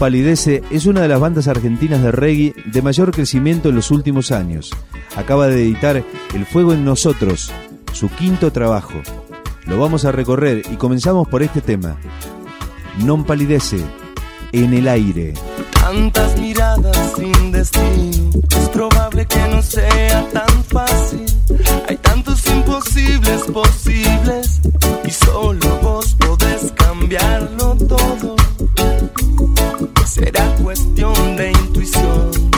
Palidece es una de las bandas argentinas de reggae de mayor crecimiento en los últimos años. Acaba de editar El Fuego en Nosotros, su quinto trabajo. Lo vamos a recorrer y comenzamos por este tema. Non Palidece, en el aire. Tantas miradas sin destino, es probable que no sea tan fácil. Hay tantos imposibles posibles y solo vos podés cambiarlo todo. Será cuestión de intuición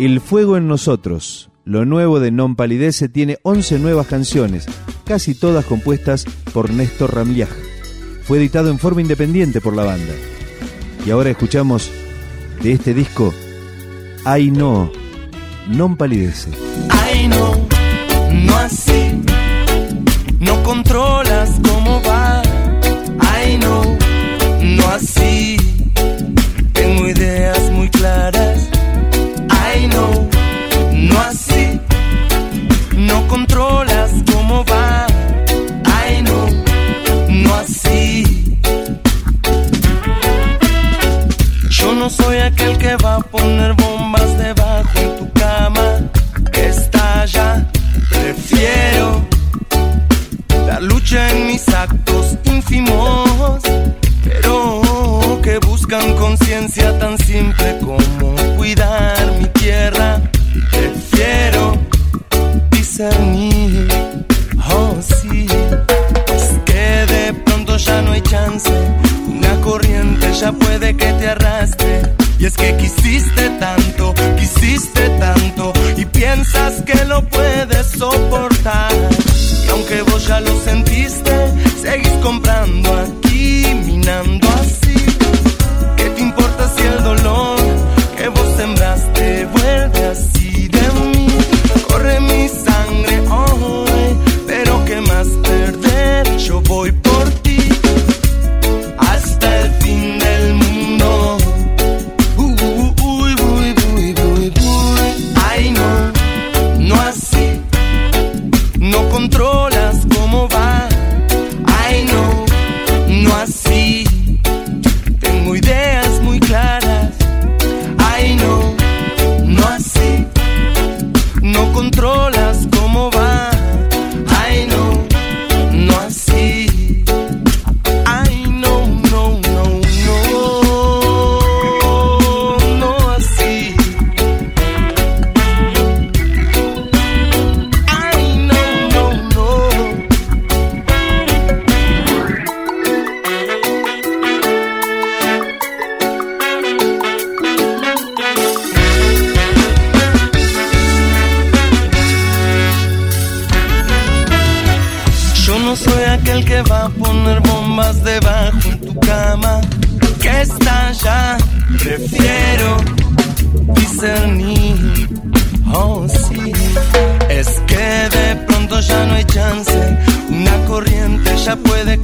El Fuego en Nosotros, lo nuevo de Non Palidece, tiene 11 nuevas canciones, casi todas compuestas por Néstor Ramliaj. Fue editado en forma independiente por la banda. Y ahora escuchamos de este disco, Ay no, Non Palidece. Ay no, no así, no controlas cómo va. puedes soportar. Y aunque vos ya lo sentiste, seguís comprando a no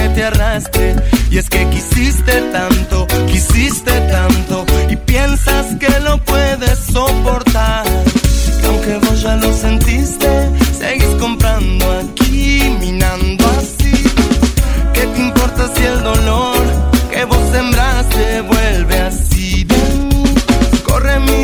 que te arrastre. Y es que quisiste tanto, quisiste tanto, y piensas que lo puedes soportar. Y aunque vos ya lo sentiste, seguís comprando aquí, minando así. ¿Qué te importa si el dolor que vos sembraste vuelve así de mí? Corre mi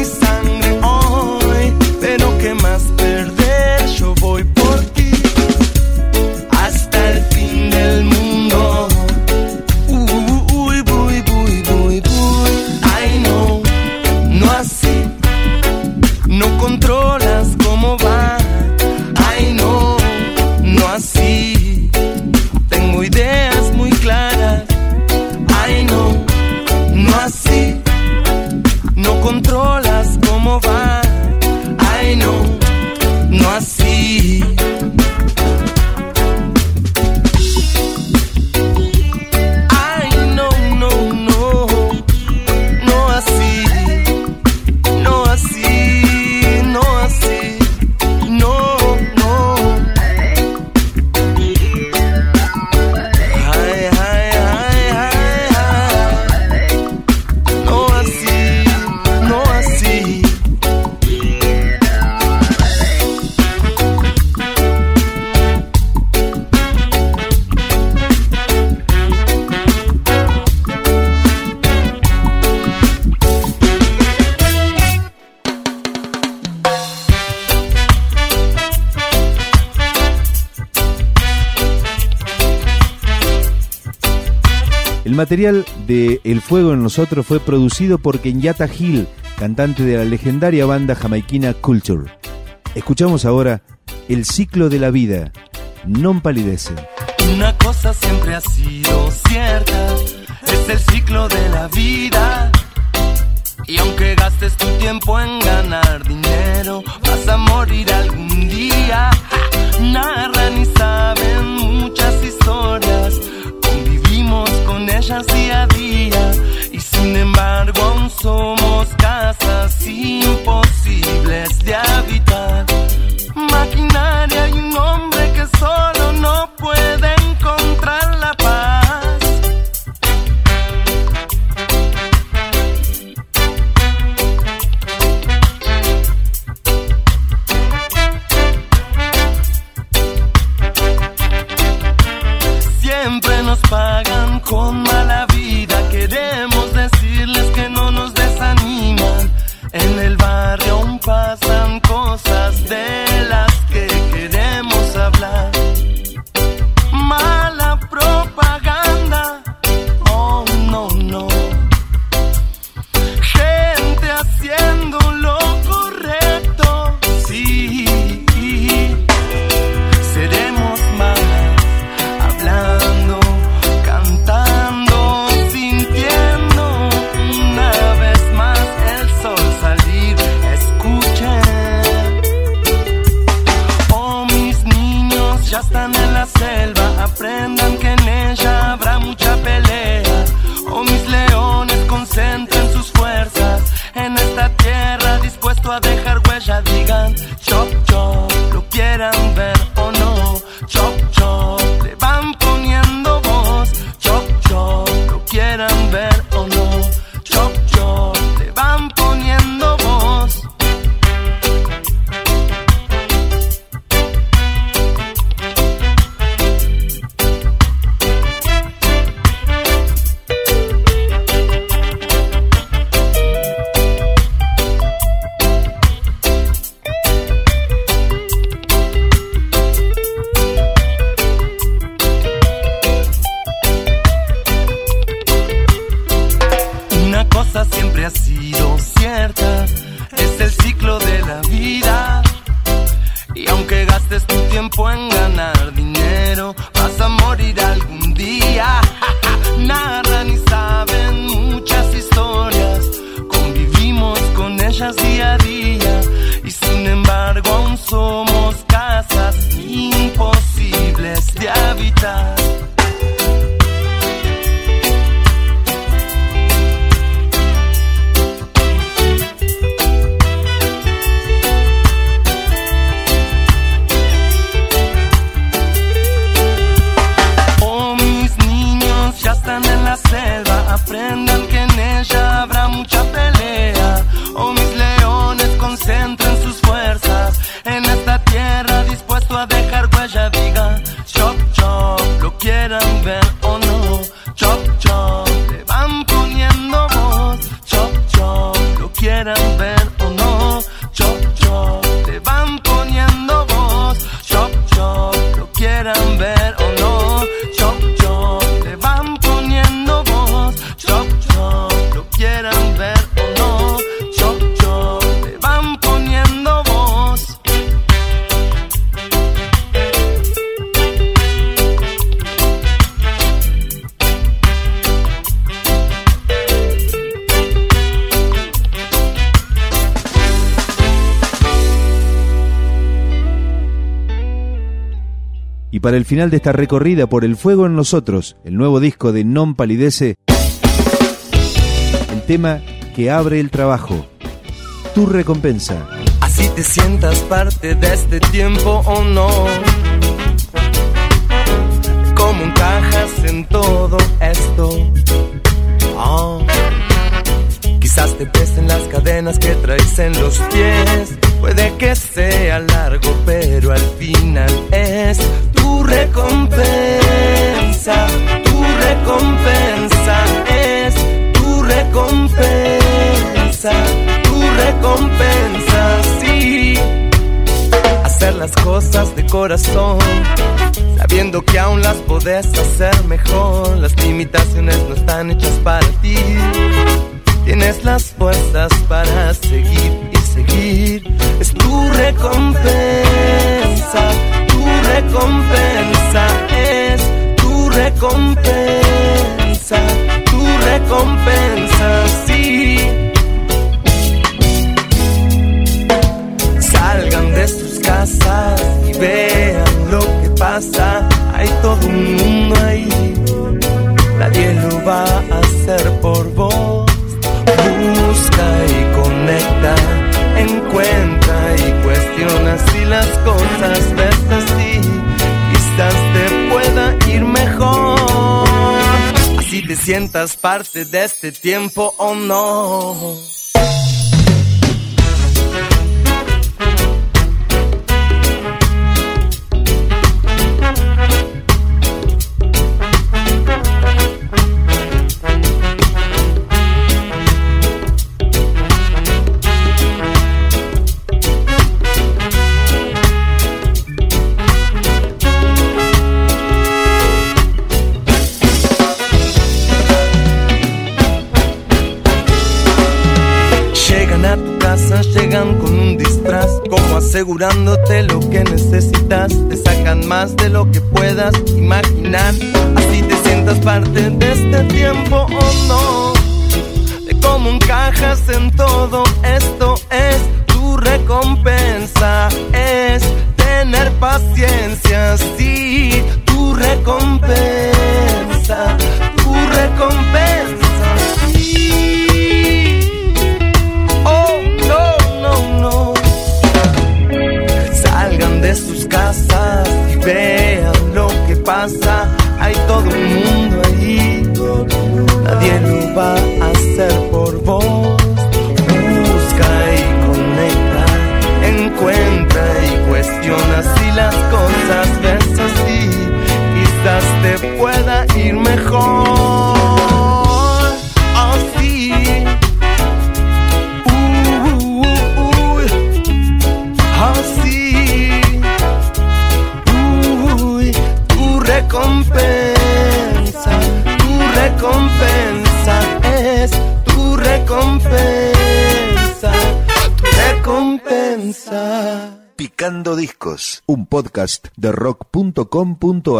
material de El Fuego en Nosotros fue producido por Kenyatta Hill, cantante de la legendaria banda jamaiquina Culture. Escuchamos ahora El ciclo de la vida, non palidece. Una cosa siempre ha sido cierta, es el ciclo de la vida. Y aunque gastes tu tiempo en 过吗？Y para el final de esta recorrida por El Fuego en Nosotros, el nuevo disco de Non Palidece, el tema que abre el trabajo, tu recompensa. Así te sientas parte de este tiempo o no. ¿Cómo encajas en todo esto? Oh. Quizás te pesen las cadenas que traes en los pies. Puede que sea largo, pero al final es tu recompensa. Tu recompensa es tu recompensa. Tu recompensa, sí. Hacer las cosas de corazón. Sabiendo que aún las podés hacer mejor. Las limitaciones no están hechas para ti Tienes las fuerzas para seguir y seguir. Es tu recompensa, recompensa es tu recompensa, tu recompensa, sí. Salgan de sus casas y vean lo que pasa. Hay todo un mundo ahí, nadie lo va a hacer por vos busca y conecta, encuentra y cuestiona si las cosas sientas parte de este tiempo o no. Asegurándote lo que necesitas. Te sacan más de lo que puedas imaginar. Así te sientas parte de este tiempo o no. De cómo encajas en todo esto es tu recompensa. Es tener paciencia, podcast de rock.com.ar